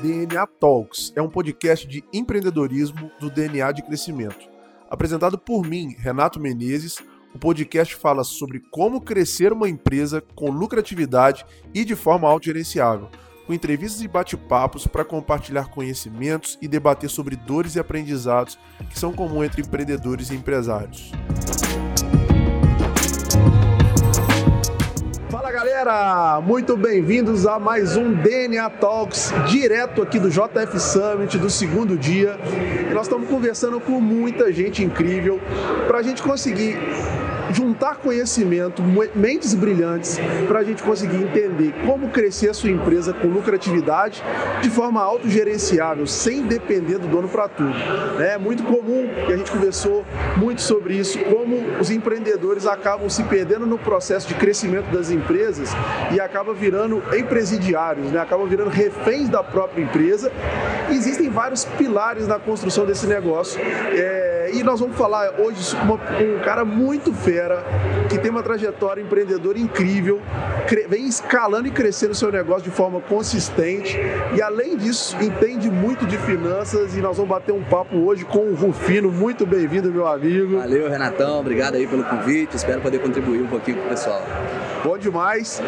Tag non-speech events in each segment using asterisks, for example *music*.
DNA Talks é um podcast de empreendedorismo do DNA de crescimento. Apresentado por mim, Renato Menezes, o podcast fala sobre como crescer uma empresa com lucratividade e de forma autogerenciável, com entrevistas e bate-papos para compartilhar conhecimentos e debater sobre dores e aprendizados que são comuns entre empreendedores e empresários. Galera, muito bem-vindos a mais um DNA Talks, direto aqui do JF Summit, do segundo dia. E nós estamos conversando com muita gente incrível para a gente conseguir juntar conhecimento, mentes brilhantes, para a gente conseguir entender como crescer a sua empresa com lucratividade de forma autogerenciável, sem depender do dono para tudo. É muito comum, e a gente conversou muito sobre isso, como os empreendedores acabam se perdendo no processo de crescimento das empresas e acabam virando empresidiários, né? acabam virando reféns da própria empresa. Existem vários pilares na construção desse negócio. É, e nós vamos falar hoje com, um cara muito fera que tem uma trajetória empreendedora incrível, vem escalando e crescendo o seu negócio de forma consistente e, além disso, entende muito de finanças. E nós vamos bater um papo hoje com o Rufino. Muito bem-vindo, meu amigo. Valeu, Renatão. Obrigado aí pelo convite. Espero poder contribuir um pouquinho com o pessoal. Bom demais.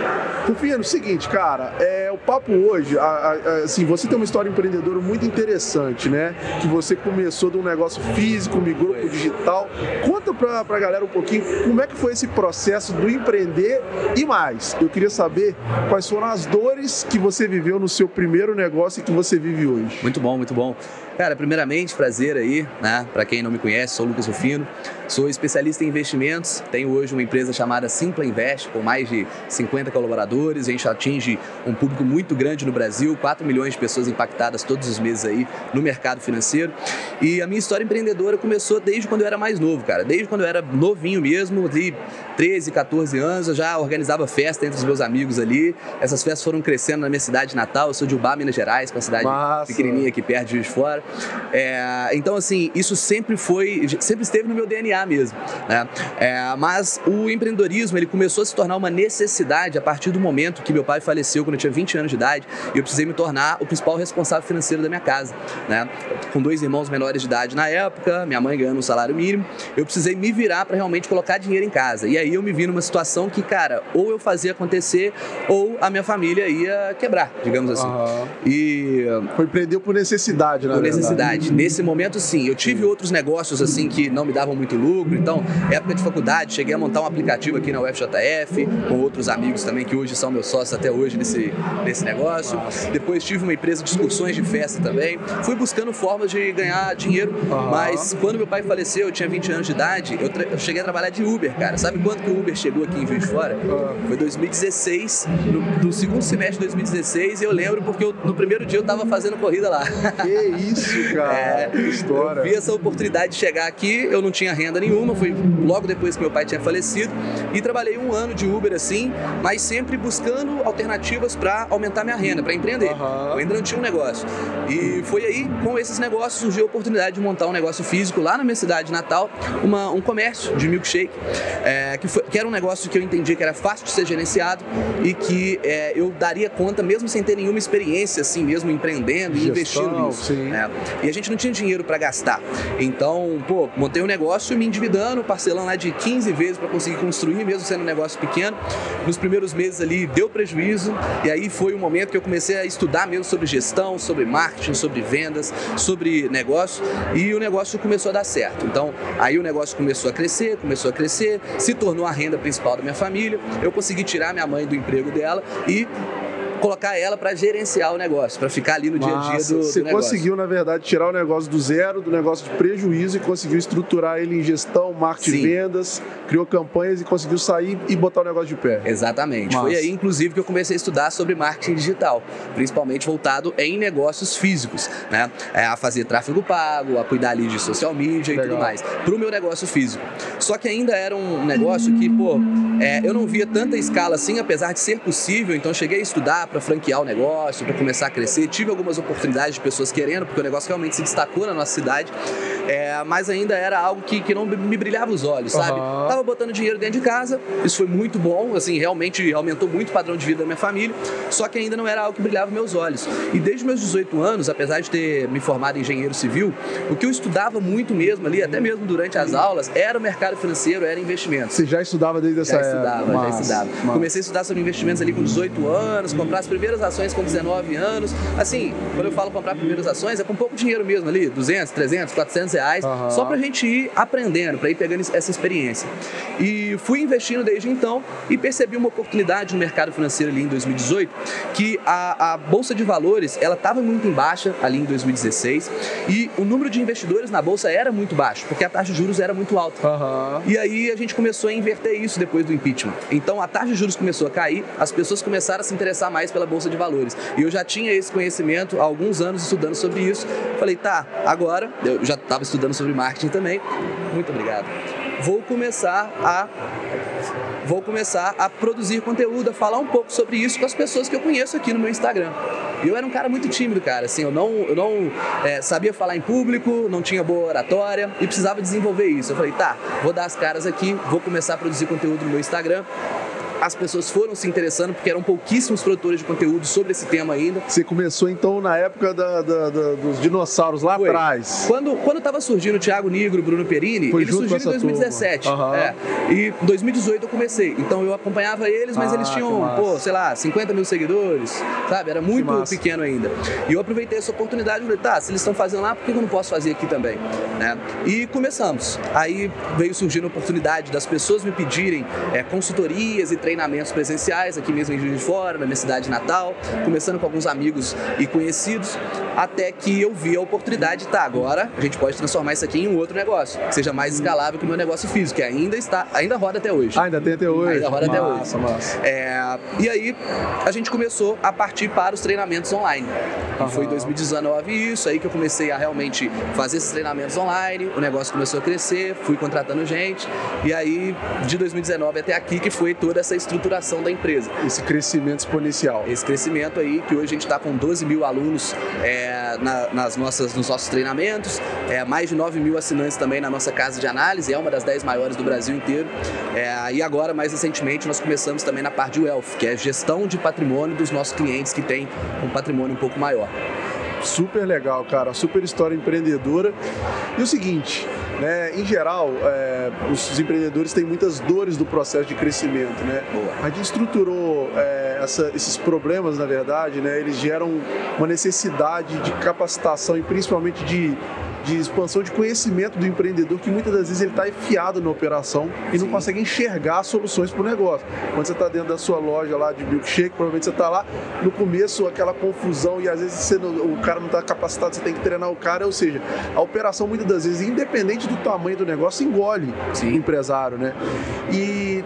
Rufino, seguinte, cara, é, o papo hoje, a, a, assim, você tem uma história empreendedora muito interessante, né? Que você começou de um negócio físico, migrou para digital. Conta pra, pra galera um pouquinho como é que foi esse processo do empreender e mais. Eu queria saber quais foram as dores que você viveu no seu primeiro negócio e que você vive hoje. Muito bom, muito bom. Cara, primeiramente, prazer aí, né? Para quem não me conhece, sou o Lucas Rufino, sou especialista em investimentos, tenho hoje uma empresa chamada Simpla Invest, com mais de 50 colaboradores, a gente atinge um público muito grande no Brasil, 4 milhões de pessoas impactadas todos os meses aí no mercado financeiro. E a minha história empreendedora começou desde quando eu era mais novo, cara, desde quando eu era novinho mesmo, de 13, 14 anos, eu já organizava festa entre os meus amigos ali. Essas festas foram crescendo na minha cidade natal, eu sou de Ubá, Minas Gerais, que é uma cidade Massa. pequenininha aqui perto de Juiz de Fora. É, então, assim, isso sempre foi, sempre esteve no meu DNA mesmo. Né? É, mas o empreendedorismo, ele começou a se tornar uma necessidade a partir do momento que meu pai faleceu quando eu tinha 20 anos de idade e eu precisei me tornar o principal responsável financeiro da minha casa. Né? Com dois irmãos menores de idade na época, minha mãe ganhando um salário mínimo, eu precisei me virar para realmente colocar dinheiro em casa. E aí eu me vi numa situação que, cara, ou eu fazia acontecer ou a minha família ia quebrar, digamos assim. Uhum. E foi empreender por necessidade, né? Por necessidade. Nesse momento, sim. Eu tive outros negócios assim que não me davam muito lucro. Então, época de faculdade, cheguei a montar um aplicativo aqui na UFJF com outros amigos também que hoje são meus sócios até hoje nesse, nesse negócio. Nossa. Depois tive uma empresa de excursões de festa também. Fui buscando formas de ganhar dinheiro, uhum. mas quando meu pai faleceu, eu tinha 20 anos de idade, eu, eu, cheguei a trabalhar de Uber, cara. Sabe quando que o Uber chegou aqui em Juiz de Fora? Uhum. Foi 2016, no, no, segundo semestre de 2016, e eu lembro porque eu, no primeiro dia eu tava fazendo corrida lá. Que isso, cara. É, que história. Eu vi essa oportunidade de chegar aqui, eu não tinha renda nenhuma, foi logo depois que meu pai tinha falecido, e trabalhei um ano de Uber assim, mas sempre buscando alternativas para aumentar minha renda, para empreender. Uhum. Eu ainda não tinha um negócio. E foi aí, com esses negócios, surgiu a oportunidade de montar um negócio físico lá na minha cidade natal, uma, um comércio de milkshake, é, que, foi, que, era um negócio que eu entendi que era fácil de ser gerenciado e que é, eu daria conta, mesmo sem ter nenhuma experiência assim mesmo empreendendo e investindo nisso. É. E a gente não tinha dinheiro para gastar. Então, pô, montei um negócio me endividando, parcelando lá de 15 vezes para conseguir construir, mesmo sendo um negócio pequeno. Nos primeiros meses ali deu prejuízo, e aí foi o momento que eu comecei a estudar mesmo sobre gestão, sobre marketing, sobre vendas, sobre negócio, e o negócio começou a dar certo. Então, aí o negócio começou a crescer, começou a crescer, se tornou a renda principal da minha família. Eu consegui tirar minha mãe do emprego dela e colocar ela para gerenciar o negócio, para ficar ali no dia a dia do, do Você negócio. conseguiu, na verdade, tirar o negócio do zero, do negócio de prejuízo e conseguiu estruturar ele em gestão, marketing, Sim. vendas, criou campanhas e conseguiu sair e botar o negócio de pé. Exatamente. Massa. Foi aí, inclusive, que eu comecei a estudar sobre marketing digital, principalmente voltado em negócios físicos, né? É, a fazer tráfego pago, a cuidar ali de social media Legal. e tudo mais, para o meu negócio físico. Só que ainda era um negócio que, pô, é, eu não via tanta escala assim, apesar de ser possível, então cheguei a estudar para franquear o negócio, para começar a crescer. Tive algumas oportunidades de pessoas querendo, porque o negócio realmente se destacou na nossa cidade. É, mas ainda era algo que, que não me brilhava os olhos, sabe? Uhum. Tava botando dinheiro dentro de casa, isso foi muito bom, assim, realmente aumentou muito o padrão de vida da minha família, só que ainda não era algo que brilhava meus olhos. E desde meus 18 anos, apesar de ter me formado em engenheiro civil, o que eu estudava muito mesmo ali, até mesmo durante as aulas, era o mercado financeiro, era investimento. Você já estudava desde essa já estudava, já estudava. Comecei a estudar sobre investimentos ali com 18 anos, comprar as primeiras ações com 19 anos. Assim, quando eu falo comprar primeiras ações, é com pouco dinheiro mesmo ali, 200, 300, 400 reais, uhum. só pra gente ir aprendendo, pra ir pegando essa experiência. E fui investindo desde então e percebi uma oportunidade no mercado financeiro ali em 2018, que a, a bolsa de valores, ela estava muito em baixa ali em 2016 e o número de investidores na bolsa era muito baixo, porque a taxa de juros era muito alta. Uhum. E aí a gente começou a inverter isso depois do impeachment. Então a taxa de juros começou a cair, as pessoas começaram a se interessar mais pela bolsa de valores. E eu já tinha esse conhecimento há alguns anos estudando sobre isso. Falei, tá, agora eu já estava estudando sobre marketing também. Muito obrigado. Vou começar a vou começar a produzir conteúdo, a falar um pouco sobre isso com as pessoas que eu conheço aqui no meu Instagram. Eu era um cara muito tímido, cara. Assim, eu não, eu não é, sabia falar em público, não tinha boa oratória e precisava desenvolver isso. Eu falei, tá, vou dar as caras aqui, vou começar a produzir conteúdo no meu Instagram as pessoas foram se interessando, porque eram pouquíssimos produtores de conteúdo sobre esse tema ainda. Você começou então na época da, da, da, dos dinossauros lá Foi. atrás. Quando, quando tava surgindo o Thiago Negro, Bruno Perini, Foi eles surgiram em 2017. Uhum. É, e em 2018 eu comecei. Então eu acompanhava eles, mas ah, eles tinham, pô, sei lá, 50 mil seguidores, sabe? Era muito pequeno ainda. E eu aproveitei essa oportunidade e falei, tá, se eles estão fazendo lá, por que eu não posso fazer aqui também? Né? E começamos. Aí veio surgindo a oportunidade das pessoas me pedirem é, consultorias e treinamentos treinamentos presenciais aqui mesmo em Juiz de Fora, na minha cidade natal, começando com alguns amigos e conhecidos, até que eu vi a oportunidade, tá, agora a gente pode transformar isso aqui em um outro negócio, que seja mais escalável que o meu negócio físico, que ainda está, ainda roda até hoje. ainda tem até hoje. Ainda roda massa, até hoje. Massa. É, e aí a gente começou a partir para os treinamentos online. Uhum. Foi em 2019 isso, aí que eu comecei a realmente fazer esses treinamentos online, o negócio começou a crescer, fui contratando gente, e aí de 2019 até aqui que foi toda essa estruturação da empresa. Esse crescimento exponencial. Esse crescimento aí, que hoje a gente está com 12 mil alunos é, na, nas nossas, nos nossos treinamentos, é, mais de 9 mil assinantes também na nossa casa de análise, é uma das 10 maiores do Brasil inteiro. É, e agora, mais recentemente, nós começamos também na parte de Wealth, que é gestão de patrimônio dos nossos clientes que têm um patrimônio um pouco maior. Super legal, cara. Super história empreendedora. E o seguinte, né, em geral, é, os, empreendedores têm muitas dores do processo de crescimento, né? A gente estruturou é, essa, esses problemas, na verdade, né? Eles geram uma necessidade de capacitação e principalmente de de expansão de conhecimento do empreendedor que muitas das vezes ele está enfiado na operação e Sim. não consegue enxergar soluções para o negócio. Quando você está dentro da sua loja lá de milkshake, provavelmente você está lá no começo aquela confusão e às vezes não, o cara não está capacitado, você tem que treinar o cara, ou seja, a operação muitas das vezes, independente do tamanho do negócio, engole Sim. o empresário, né? E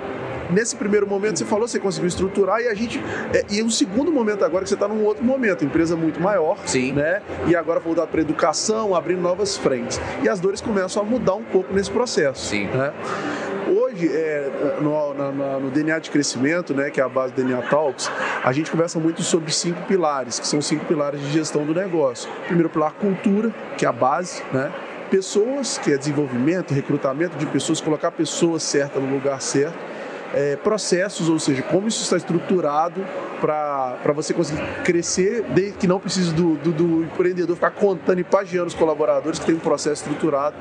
nesse primeiro momento você falou, você conseguiu estruturar e a gente. É, e o segundo momento agora que você está num outro momento, empresa muito maior, Sim. né? E agora voltar para educação, abrindo novas frentes. E as dores começam a mudar um pouco nesse processo. Sim. Né? Hoje, é, no, no, no, DNA de crescimento, né, que é a base do DNA Talks, a gente conversa muito sobre cinco pilares, que são cinco pilares de gestão do negócio. Primeiro pilar, cultura, que é a base, né? Pessoas, que é desenvolvimento, recrutamento de pessoas, colocar a pessoa certa no lugar certo é, processos, ou seja, como isso está estruturado para você conseguir crescer, de, que não precisa do, do, do empreendedor ficar contando e pagiando os colaboradores, que tem um processo estruturado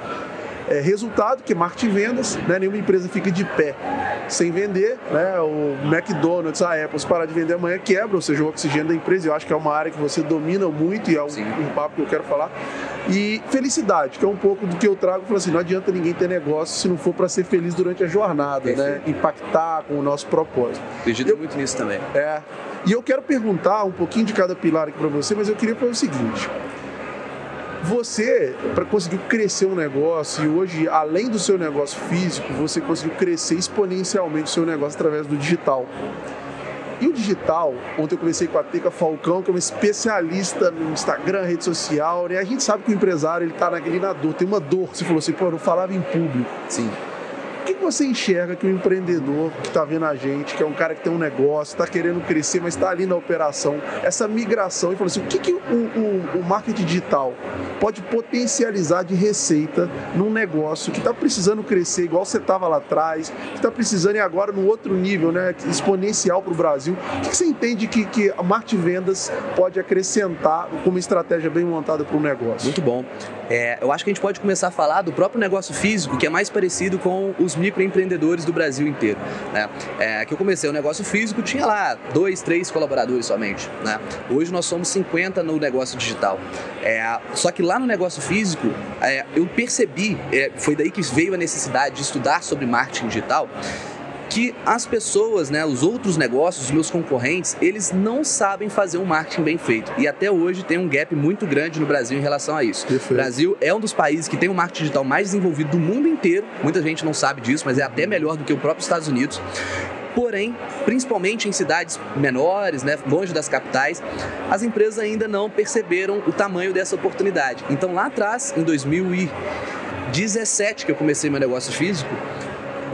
é, resultado, que é marketing vendas, né? nenhuma empresa fica de pé sem vender, né? o McDonald's, a Apple, se parar de vender amanhã quebra, ou seja, o oxigênio da empresa, eu acho que é uma área que você domina muito e é um, um papo que eu quero falar. E felicidade, que é um pouco do que eu trago, eu assim, não adianta ninguém ter negócio se não for para ser feliz durante a jornada, né? impactar com o nosso propósito. Acredito eu, muito nisso também. É. E eu quero perguntar um pouquinho de cada pilar aqui para você, mas eu queria falar o seguinte: você, para conseguir crescer um negócio, e hoje, além do seu negócio físico, você conseguiu crescer exponencialmente o seu negócio através do digital. E o digital, ontem eu conversei com a Teca Falcão, que é uma especialista no Instagram, rede social, né? A gente sabe que o empresário, ele tá naquele na dor, tem uma dor. Você falou assim, pô, eu não falava em público. Sim. Que você enxerga que o empreendedor que está vendo a gente, que é um cara que tem um negócio, está querendo crescer, mas está ali na operação, essa migração, e falou assim, o que, que o, o, o marketing digital pode potencializar de receita num negócio que está precisando crescer, igual você estava lá atrás, que está precisando ir agora no outro nível, né, exponencial para o Brasil. O que você entende que, que a marketing vendas pode acrescentar como estratégia bem montada para o negócio? Muito bom. É, eu acho que a gente pode começar a falar do próprio negócio físico, que é mais parecido com os microempreendedores do Brasil inteiro. Né? É, que eu comecei o negócio físico, tinha lá dois, três colaboradores somente. Né? Hoje nós somos 50 no negócio digital. É, só que lá no negócio físico, é, eu percebi, é, foi daí que veio a necessidade de estudar sobre marketing digital que as pessoas, né, os outros negócios, os meus concorrentes, eles não sabem fazer um marketing bem feito. E até hoje tem um gap muito grande no Brasil em relação a isso. Perfeito. O Brasil é um dos países que tem o um marketing digital mais desenvolvido do mundo inteiro. Muita gente não sabe disso, mas é até melhor do que o próprio Estados Unidos. Porém, principalmente em cidades menores, né, longe das capitais, as empresas ainda não perceberam o tamanho dessa oportunidade. Então, lá atrás, em 2017, que eu comecei meu negócio físico,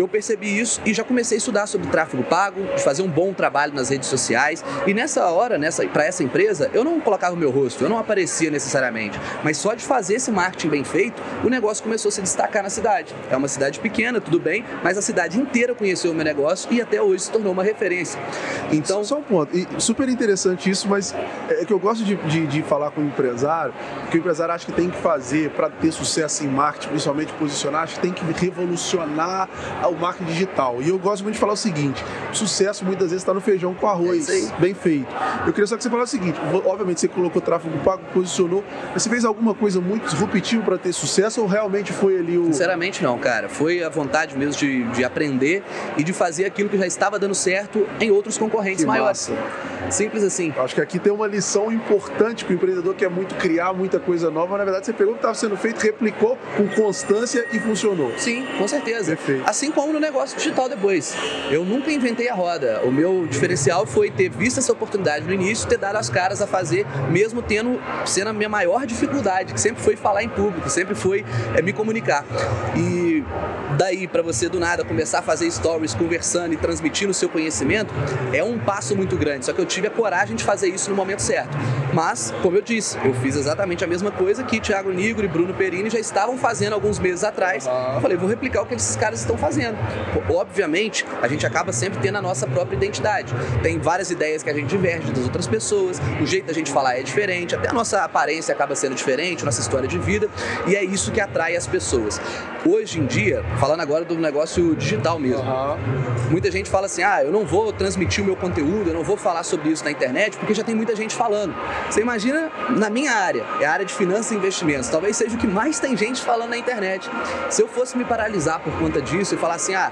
eu percebi isso e já comecei a estudar sobre tráfego pago, de fazer um bom trabalho nas redes sociais. E nessa hora, nessa, para essa empresa, eu não colocava o meu rosto, eu não aparecia necessariamente, mas só de fazer esse marketing bem feito, o negócio começou a se destacar na cidade. É uma cidade pequena, tudo bem, mas a cidade inteira conheceu o meu negócio e até hoje se tornou uma referência. Então, só um ponto, e super interessante isso, mas é que eu gosto de, de, de falar com o empresário, que o empresário acha que tem que fazer para ter sucesso em marketing, principalmente posicionar, acho que tem que revolucionar ao marketing digital. E eu gosto muito de falar o seguinte: sucesso muitas vezes está no feijão com arroz, é bem feito. Eu queria só que você falasse o seguinte: obviamente você colocou tráfego pago, posicionou, mas você fez alguma coisa muito disruptiva para ter sucesso ou realmente foi ali o. Sinceramente, não, cara. Foi a vontade mesmo de, de aprender e de fazer aquilo que já estava dando certo em outros concorrentes que maiores. Massa. Simples assim. Acho que aqui tem uma lição importante para o empreendedor que é muito criar muita coisa nova. Na verdade, você pegou o que estava sendo feito, replicou com constância e funcionou. Sim, com certeza. Perfeito. Assim como no negócio digital depois. Eu nunca inventei a roda. O meu diferencial foi ter visto essa oportunidade no início, ter dado as caras a fazer, mesmo tendo sendo a minha maior dificuldade, que sempre foi falar em público, sempre foi é, me comunicar. E daí para você do nada começar a fazer stories, conversando e transmitindo o seu conhecimento, é um passo muito grande. Só que eu tive a coragem de fazer isso no momento certo. Mas, como eu disse, eu fiz exatamente a mesma coisa que Thiago Nigro e Bruno Perini já estavam fazendo alguns meses atrás. Eu falei, vou replicar o que esses caras estão fazendo. Obviamente, a gente acaba sempre tendo a nossa própria identidade. Tem várias ideias que a gente diverge das outras pessoas, o jeito da gente falar é diferente, até a nossa aparência acaba sendo diferente, nossa história de vida, e é isso que atrai as pessoas. Hoje em dia, falando agora do negócio digital mesmo, uhum. muita gente fala assim: ah, eu não vou transmitir o meu conteúdo, eu não vou falar sobre isso na internet, porque já tem muita gente falando. Você imagina na minha área, é a área de finanças e investimentos, talvez seja o que mais tem gente falando na internet. Se eu fosse me paralisar por conta disso e falar assim: ah,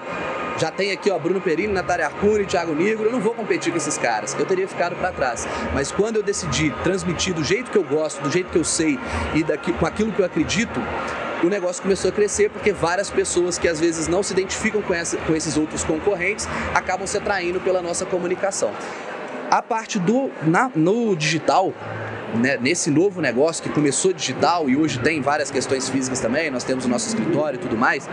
já tem aqui, ó, Bruno Perini, Natália Arcuri, Thiago Nigro, eu não vou competir com esses caras. Eu teria ficado para trás. Mas quando eu decidi transmitir do jeito que eu gosto, do jeito que eu sei e daqui, com aquilo que eu acredito, o negócio começou a crescer porque várias pessoas que às vezes não se identificam com, essa, com esses outros concorrentes acabam se atraindo pela nossa comunicação. A parte do na, no digital, né, nesse novo negócio que começou digital e hoje tem várias questões físicas também, nós temos o nosso escritório e tudo mais,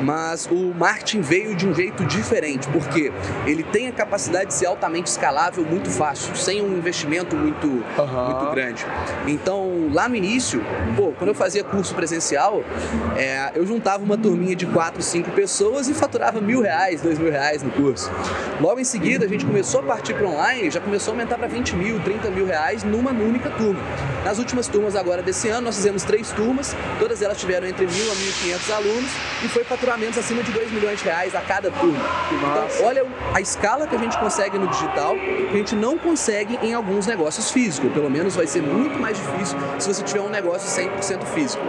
mas o marketing veio de um jeito diferente, porque ele tem a capacidade de ser altamente escalável muito fácil, sem um investimento muito, uhum. muito grande. Então, lá no início, pô, quando eu fazia curso presencial, é, eu juntava uma turminha de quatro, cinco pessoas e faturava mil reais, dois mil reais no curso. Logo em seguida, a gente começou a partir para online, já começou a aumentar para 20 mil, 30 mil reais numa única única turma. Nas últimas turmas agora desse ano, nós fizemos três turmas, todas elas tiveram entre 1.000 a 1.500 alunos e foi faturamentos acima de 2 milhões de reais a cada turma. Então, olha a escala que a gente consegue no digital, que a gente não consegue em alguns negócios físicos. Pelo menos vai ser muito mais difícil se você tiver um negócio 100% físico.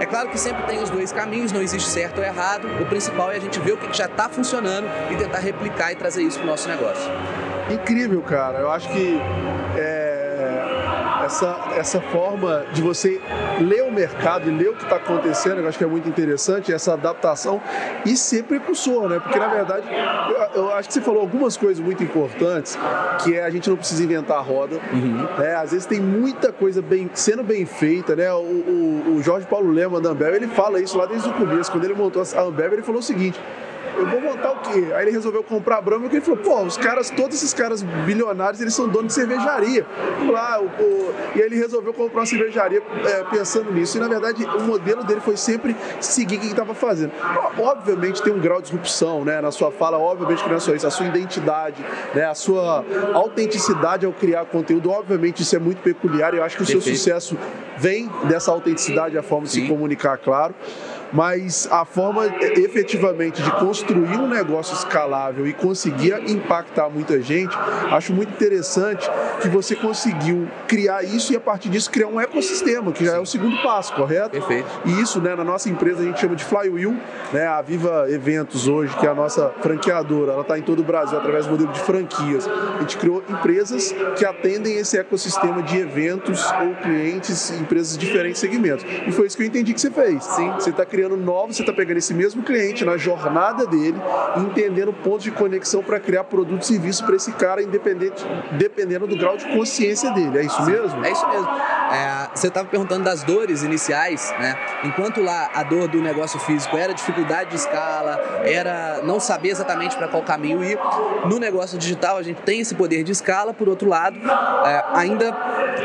É claro que sempre tem os dois caminhos, não existe certo ou errado. O principal é a gente ver o que já está funcionando e tentar replicar e trazer isso para o nosso negócio. Incrível, cara. Eu acho que essa, essa forma de você ler o mercado e ler o que está acontecendo, eu acho que é muito interessante, essa adaptação e ser precursor, né? Porque na verdade, eu, eu acho que você falou algumas coisas muito importantes, que é a gente não precisa inventar a roda, uhum. né? Às vezes tem muita coisa bem, sendo bem feita, né? O, o, o Jorge Paulo Lema da Ambev, ele fala isso lá desde o começo, quando ele montou a Ambev, ele falou o seguinte, eu vou montar o quê? Aí ele resolveu comprar a Brahma e ele falou, pô, os caras, todos esses caras bilionários, eles são donos de cervejaria. Lá, o, o, e aí ele resolveu comprar uma cervejaria é, pensando nisso. E na verdade, o modelo dele foi sempre seguir o que ele estava fazendo. Obviamente tem um grau de disrupção, né? Na sua fala, obviamente que não é só isso, a sua identidade, né? A sua autenticidade ao criar conteúdo, obviamente isso é muito peculiar. Eu acho que o Perfeito. seu sucesso vem dessa autenticidade, a forma de Sim. se comunicar, claro mas a forma efetivamente de construir um negócio escalável e conseguir impactar muita gente, acho muito interessante que você conseguiu criar isso e a partir disso criar um ecossistema, que já é o segundo passo, correto? Perfeito. E isso, né, na nossa empresa a gente chama de Flywheel, né, a Viva Eventos hoje, que é a nossa franqueadora, ela está em todo o Brasil através do modelo de franquias. A gente criou empresas que atendem esse ecossistema de eventos ou clientes, empresas de diferentes segmentos. E foi isso que eu entendi que você fez. Sim. Você está criando criando novos, você está pegando esse mesmo cliente na jornada dele entendendo pontos de conexão para criar produto e serviço para esse cara, independente, dependendo do grau de consciência dele. É isso mesmo? É isso mesmo. É, você estava perguntando das dores iniciais, né? Enquanto lá a dor do negócio físico era dificuldade de escala, era não saber exatamente para qual caminho ir, no negócio digital a gente tem esse poder de escala, por outro lado, é, ainda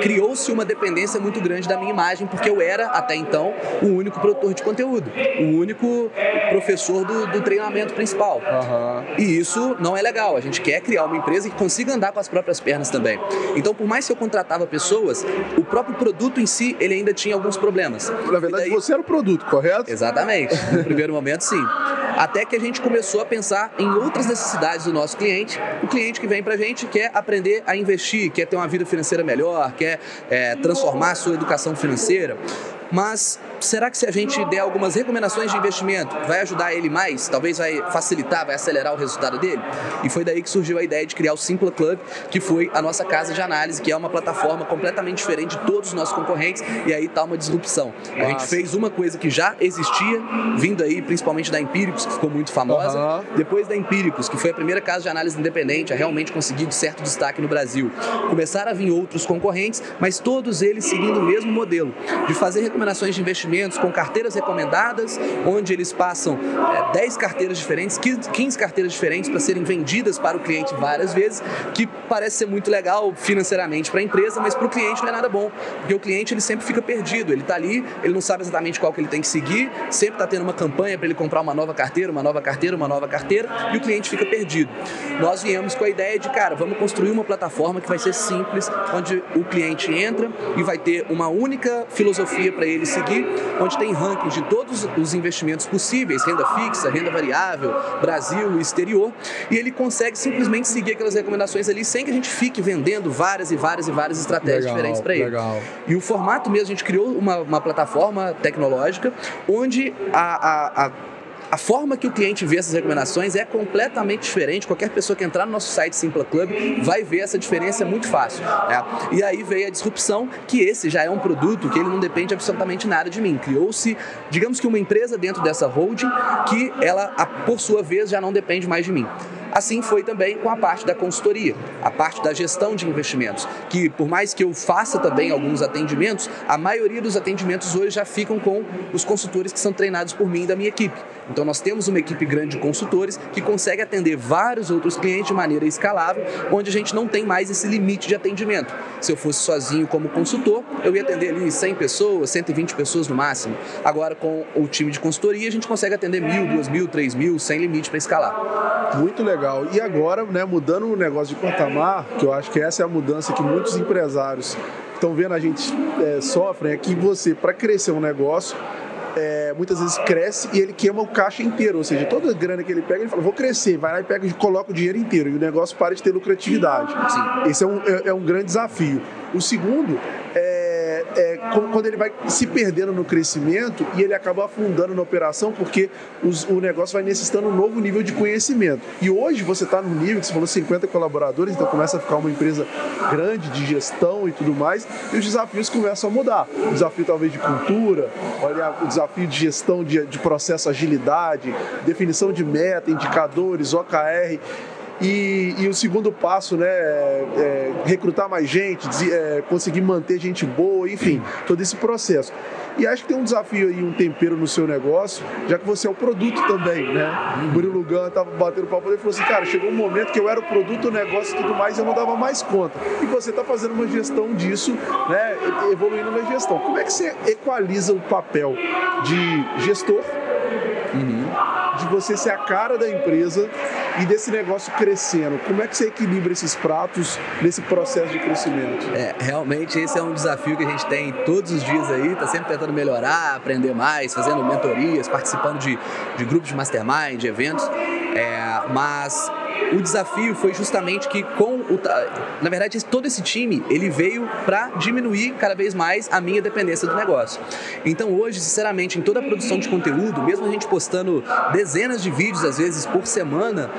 criou-se uma dependência muito grande da minha imagem, porque eu era, até então, o único produtor de conteúdo o único professor do, do treinamento principal. Uhum. E isso não é legal. A gente quer criar uma empresa que consiga andar com as próprias pernas também. Então, por mais que eu contratava pessoas, o próprio produto em si, ele ainda tinha alguns problemas. Na verdade, daí... você era o produto, correto? Exatamente. No primeiro momento, sim. Até que a gente começou a pensar em outras necessidades do nosso cliente. O cliente que vem pra gente quer aprender a investir, quer ter uma vida financeira melhor, quer é, transformar a sua educação financeira. Mas será que se a gente der algumas recomendações de investimento, vai ajudar ele mais? Talvez vai facilitar, vai acelerar o resultado dele? E foi daí que surgiu a ideia de criar o Simpla Club, que foi a nossa casa de análise, que é uma plataforma completamente diferente de todos os nossos concorrentes, e aí está uma disrupção. Nossa. A gente fez uma coisa que já existia, vindo aí principalmente da Empíricos, que ficou muito famosa. Uhum. Depois da Empíricos, que foi a primeira casa de análise independente a realmente conseguir certo destaque no Brasil. Começaram a vir outros concorrentes, mas todos eles seguindo o mesmo modelo, de fazer recomendações de investimentos com carteiras recomendadas, onde eles passam é, 10 carteiras diferentes, 15 carteiras diferentes para serem vendidas para o cliente várias vezes, que parece ser muito legal financeiramente para a empresa, mas para o cliente não é nada bom, porque o cliente ele sempre fica perdido, ele está ali, ele não sabe exatamente qual que ele tem que seguir, sempre está tendo uma campanha para ele comprar uma nova carteira, uma nova carteira, uma nova carteira, e o cliente fica perdido. Nós viemos com a ideia de, cara, vamos construir uma plataforma que vai ser simples, onde o cliente entra e vai ter uma única filosofia para ele seguir, onde tem rankings de todos os investimentos possíveis, renda fixa, renda variável, Brasil, exterior, e ele consegue simplesmente seguir aquelas recomendações ali sem que a gente fique vendendo várias e várias e várias estratégias legal, diferentes para ele. Legal. E o formato mesmo, a gente criou uma, uma plataforma tecnológica onde a, a, a a forma que o cliente vê essas recomendações é completamente diferente. Qualquer pessoa que entrar no nosso site Simpla Club vai ver essa diferença muito fácil. Né? E aí veio a disrupção, que esse já é um produto que ele não depende absolutamente nada de mim. Criou-se, digamos que uma empresa dentro dessa holding que ela, por sua vez, já não depende mais de mim. Assim foi também com a parte da consultoria, a parte da gestão de investimentos, que por mais que eu faça também alguns atendimentos, a maioria dos atendimentos hoje já ficam com os consultores que são treinados por mim e da minha equipe. Então nós temos uma equipe grande de consultores que consegue atender vários outros clientes de maneira escalável, onde a gente não tem mais esse limite de atendimento. Se eu fosse sozinho como consultor, eu ia atender ali 100 pessoas, 120 pessoas no máximo. Agora com o time de consultoria a gente consegue atender mil, duas mil, três mil, sem limite para escalar. Muito legal legal. E agora, né, mudando o negócio de patamar, que eu acho que essa é a mudança que muitos empresários estão vendo a gente é, sofrem, é que você, para crescer um negócio, é, muitas vezes cresce e ele queima o caixa inteiro, ou seja, toda a grana que ele pega, ele fala, vou crescer, vai lá e pega e coloca o dinheiro inteiro, e o negócio para de ter lucratividade. Sim. Esse é um, é, é um grande desafio. O segundo quando ele vai se perdendo no crescimento e ele acaba afundando na operação porque os, o negócio vai necessitando um novo nível de conhecimento. E hoje você está no nível que você falou 50 colaboradores, então começa a ficar uma empresa grande de gestão e tudo mais, e os desafios começam a mudar. O desafio talvez de cultura, olha, o desafio de gestão de, de processo, agilidade, definição de meta, indicadores, OKR. E, e o segundo passo, né, é, é recrutar mais gente, é, conseguir manter gente boa, enfim, todo esse processo. E acho que tem um desafio aí, um tempero no seu negócio, já que você é o produto também, né? O Murilo Gun tava batendo papo e falou assim, cara, chegou um momento que eu era o produto, o negócio e tudo mais, e eu não dava mais conta. E você está fazendo uma gestão disso, né? Evoluindo na gestão. Como é que você equaliza o papel de gestor Uhum. de você ser a cara da empresa e desse negócio crescendo. Como é que você equilibra esses pratos nesse processo de crescimento? É, realmente esse é um desafio que a gente tem todos os dias aí, tá sempre tentando melhorar, aprender mais, fazendo mentorias, participando de, de grupos de mastermind, de eventos. É, mas o desafio foi justamente que com o na verdade todo esse time ele veio para diminuir cada vez mais a minha dependência do negócio. Então hoje, sinceramente, em toda a produção de conteúdo, mesmo a gente postando dezenas de vídeos às vezes por semana,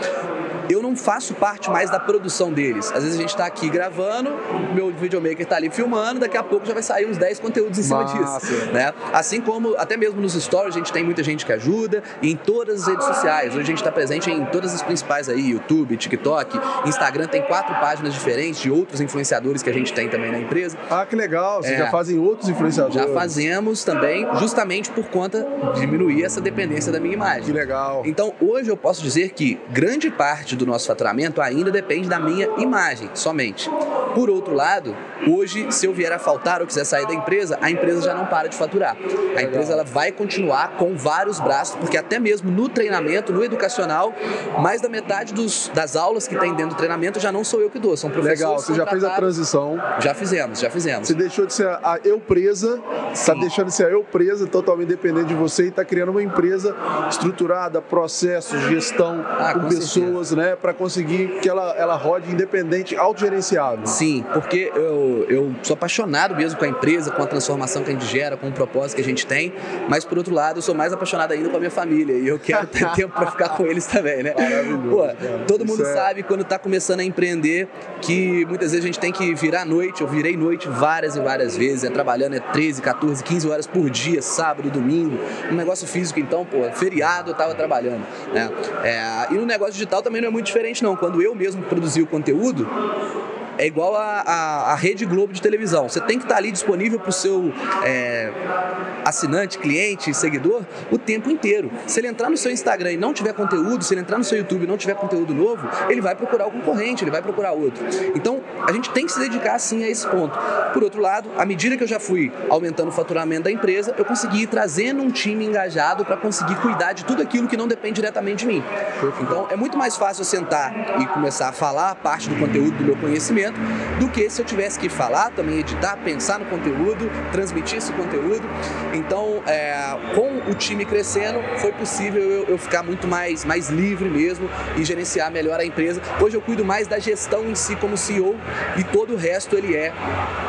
eu não faço parte mais da produção deles. Às vezes a gente está aqui gravando, meu videomaker está ali filmando, daqui a pouco já vai sair uns 10 conteúdos em cima Massa. disso. Né? Assim como até mesmo nos stories a gente tem muita gente que ajuda em todas as redes sociais. Hoje a gente está presente em todas as principais aí, YouTube, TikTok, Instagram tem quatro páginas diferentes de outros influenciadores que a gente tem também na empresa. Ah, que legal! Vocês é, já fazem outros influenciadores? Já fazemos também, justamente por conta de diminuir essa dependência da minha imagem. Que legal! Então hoje eu posso dizer que grande parte do nosso faturamento ainda depende da minha imagem somente. Por outro lado, hoje, se eu vier a faltar ou quiser sair da empresa, a empresa já não para de faturar. A empresa ela vai continuar com vários braços, porque até mesmo no treinamento, no educacional, mais da metade dos, das aulas que tem dentro do treinamento já não sou eu que dou, são professores. Legal, você já fez a transição. Já fizemos, já fizemos. Você deixou de ser a eu presa, está deixando de ser a eu presa, totalmente dependente de você e está criando uma empresa estruturada, processos, gestão, ah, com, com pessoas, né, para conseguir que ela, ela rode independente, autogerenciável. Sim, porque eu, eu sou apaixonado mesmo com a empresa, com a transformação que a gente gera, com o propósito que a gente tem, mas por outro lado, eu sou mais apaixonado ainda com a minha família e eu quero ter *laughs* tempo para ficar com eles também, né? Pô, todo mundo é... sabe quando está começando a empreender que muitas vezes a gente tem que virar noite, eu virei noite várias e várias vezes, é trabalhando é 13, 14, 15 horas por dia, sábado, domingo, um negócio físico então, pô, feriado eu tava trabalhando, né? É, e no negócio digital também não é muito diferente não, quando eu mesmo produzi o conteúdo, é igual a, a, a, Rede Globo de televisão. Você tem que estar ali disponível para o seu é, assinante, cliente, seguidor o tempo inteiro. Se ele entrar no seu Instagram e não tiver conteúdo, se ele entrar no seu YouTube e não tiver conteúdo novo, ele vai procurar o concorrente, ele vai procurar outro. Então, a gente tem que se dedicar sim a esse ponto. Por outro lado, à medida que eu já fui aumentando o faturamento da empresa, eu consegui ir trazendo um time engajado para conseguir cuidar de tudo aquilo que não depende diretamente de mim. Então, é muito mais fácil eu sentar e começar a falar parte do conteúdo do meu conhecimento conhecimento do que se eu tivesse que falar, também editar, pensar no conteúdo, transmitir esse conteúdo. Então, é, com o time crescendo, foi possível eu, eu, ficar muito mais, mais livre mesmo e gerenciar melhor a empresa. Hoje eu cuido mais da gestão em si como CEO e todo o resto ele é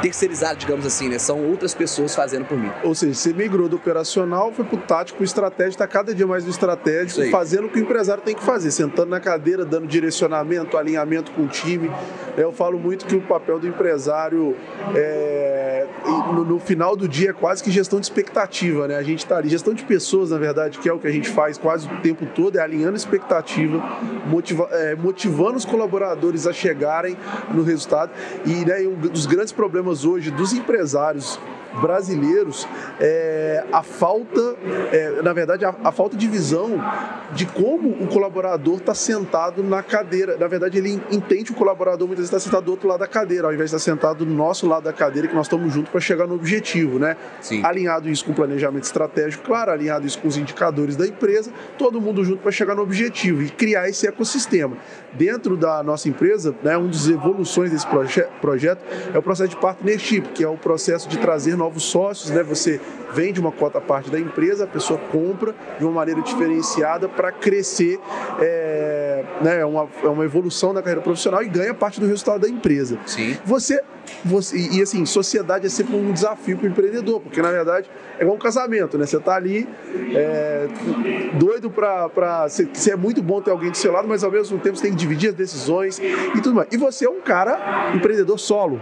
terceirizado, digamos assim, né? São outras pessoas fazendo por mim. Ou seja, você migrou do operacional, foi pro tático, estratégico, está cada dia mais no estratégico, fazendo o que o empresário tem que fazer, sentando na cadeira, dando direcionamento, alinhamento com o time. Eu falo muito que o papel do empresário é, no, no, final do dia é quase que gestão de expectativa, né? A gente está ali, gestão de pessoas, na verdade, que é o que a gente faz quase o tempo todo, é alinhando expectativa, motiva, é, motivando os colaboradores a chegarem no resultado. E né, um dos grandes problemas hoje dos empresários brasileiros é, a falta, é, na verdade, a, a, falta de visão de como o colaborador está sentado na cadeira. Na verdade, ele entende o colaborador muitas vezes está sentado do outro lado da cadeira, ao invés de estar sentado do nosso lado da cadeira, que nós estamos juntos para chegar no objetivo, né? Sim. Alinhado isso com o planejamento estratégico, claro, alinhado isso com os indicadores da empresa, todo mundo junto para chegar no objetivo e criar esse ecossistema. Dentro da nossa empresa, né, uma das evoluções desse proje projeto é o processo de partnership, que é o processo de trazer novos sócios, né? Você vende uma cota parte da empresa, a pessoa compra de uma maneira diferenciada para crescer, é, né? É uma, é uma evolução da carreira profissional e ganha parte do resultado da empresa. Sim. Você você, e assim, sociedade é sempre um desafio para o empreendedor, porque na verdade é igual um casamento, né? Você está ali é, doido para. Você é muito bom ter alguém do seu lado, mas ao mesmo tempo você tem que dividir as decisões e tudo mais. E você é um cara empreendedor solo.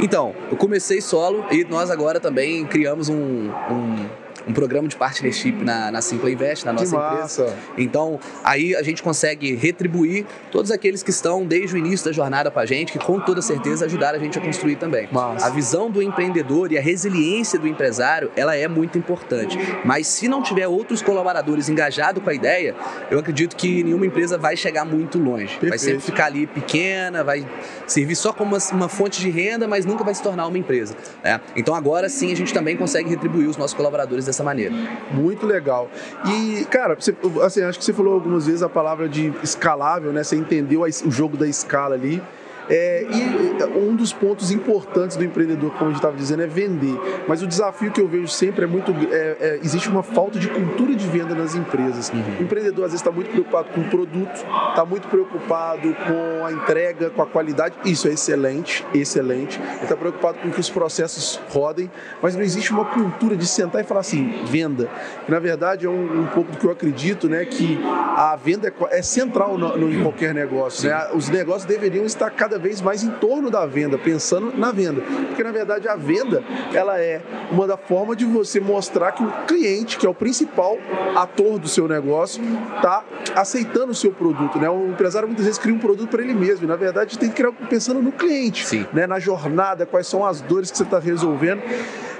Então, eu comecei solo e nós agora também criamos um, um um programa de partnership na, na Simpla Invest, na nossa empresa. Então, aí a gente consegue retribuir todos aqueles que estão desde o início da jornada com a gente, que com toda certeza ajudaram a gente a construir também. Massa. A visão do empreendedor e a resiliência do empresário, ela é muito importante. Mas se não tiver outros colaboradores engajados com a ideia, eu acredito que nenhuma empresa vai chegar muito longe. Perfeito. Vai sempre ficar ali pequena, vai servir só como uma, uma fonte de renda, mas nunca vai se tornar uma empresa. Né? Então agora sim a gente também consegue retribuir os nossos colaboradores dessa maneira. Muito legal. E, cara, você, assim, acho que você falou algumas vezes a palavra de escalável, né? Você entendeu o jogo da escala ali. É, e um dos pontos importantes do empreendedor, como a gente estava dizendo, é vender. Mas o desafio que eu vejo sempre é muito. É, é, existe uma falta de cultura de venda nas empresas. Uhum. O empreendedor às vezes está muito preocupado com o produto, está muito preocupado com a entrega, com a qualidade. Isso é excelente, excelente. Ele está preocupado com que os processos rodem, mas não existe uma cultura de sentar e falar assim, venda. Que na verdade é um, um pouco do que eu acredito, né? Que a venda é, é central no, no, em qualquer negócio. Né? Os negócios deveriam estar cada cada vez mais em torno da venda, pensando na venda. Porque na verdade a venda, ela é uma da forma de você mostrar que o cliente, que é o principal ator do seu negócio, está aceitando o seu produto, né? O empresário muitas vezes cria um produto para ele mesmo, e na verdade tem que criar pensando no cliente, Sim. né? Na jornada, quais são as dores que você está resolvendo.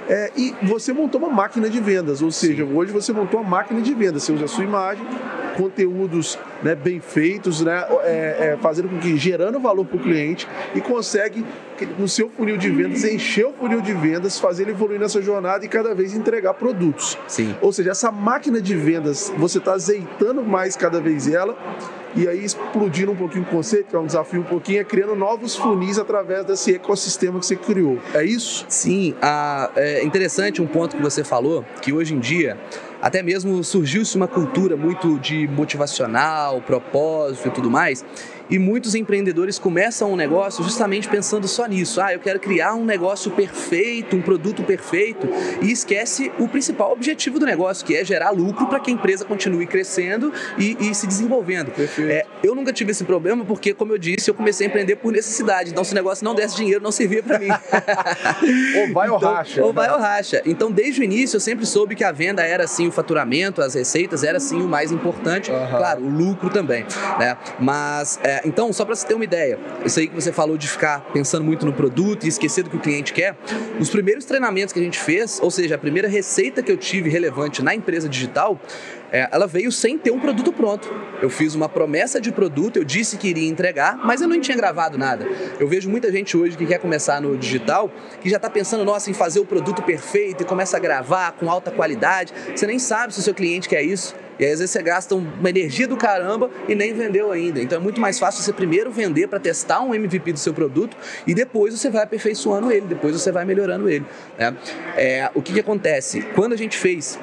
É, e você montou uma máquina de vendas, ou seja, Sim. hoje você montou uma máquina de vendas. Você usa a sua imagem, conteúdos né, bem feitos, né, é, é, fazendo com que gerando valor para o cliente e consegue no seu funil de vendas encher o funil de vendas, fazer ele evoluir nessa jornada e cada vez entregar produtos. Sim. Ou seja, essa máquina de vendas você está azeitando mais cada vez ela e aí explodindo um pouquinho o conceito, que é um desafio um pouquinho, é criando novos funis através desse ecossistema que você criou. É isso? Sim, a, é interessante um ponto que você falou, que hoje em dia até mesmo surgiu-se uma cultura muito de motivacional, propósito e tudo mais. E muitos empreendedores começam um negócio justamente pensando só nisso. Ah, eu quero criar um negócio perfeito, um produto perfeito, e esquece o principal objetivo do negócio, que é gerar lucro para que a empresa continue crescendo e, e se desenvolvendo. É, eu nunca tive esse problema porque, como eu disse, eu comecei a empreender por necessidade. Então, se o negócio não desse dinheiro, não servia para mim. *laughs* ou vai então, ou racha. Ou vai ou racha. Então, desde o início, eu sempre soube que a venda era assim, o faturamento, as receitas era assim o mais importante. Uhum. Claro, o lucro também. Né? Mas. É, então, só para você ter uma ideia, isso aí que você falou de ficar pensando muito no produto e esquecer do que o cliente quer, os primeiros treinamentos que a gente fez, ou seja, a primeira receita que eu tive relevante na empresa digital, é, ela veio sem ter um produto pronto. Eu fiz uma promessa de produto, eu disse que iria entregar, mas eu não tinha gravado nada. Eu vejo muita gente hoje que quer começar no digital, que já está pensando, nossa, em fazer o produto perfeito e começa a gravar com alta qualidade. Você nem sabe se o seu cliente quer isso. E aí, às vezes, você gasta uma energia do caramba e nem vendeu ainda. Então, é muito mais fácil você primeiro vender para testar um MVP do seu produto e depois você vai aperfeiçoando ele, depois você vai melhorando ele. Né? É, o que, que acontece? Quando a gente fez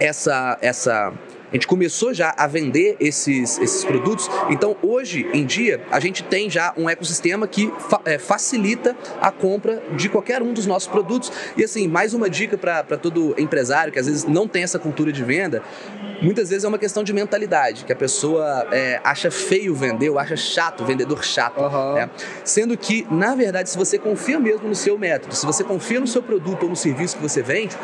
essa, essa a gente começou já a vender esses, esses produtos. Então, hoje em dia, a gente tem já um ecossistema que fa é, facilita a compra de qualquer um dos nossos produtos. E assim, mais uma dica para todo empresário que às vezes não tem essa cultura de venda: muitas vezes é uma questão de mentalidade, que a pessoa é, acha feio vender ou acha chato, vendedor chato. Uhum. Né? Sendo que, na verdade, se você confia mesmo no seu método, se você confia no seu produto ou no serviço que você vende,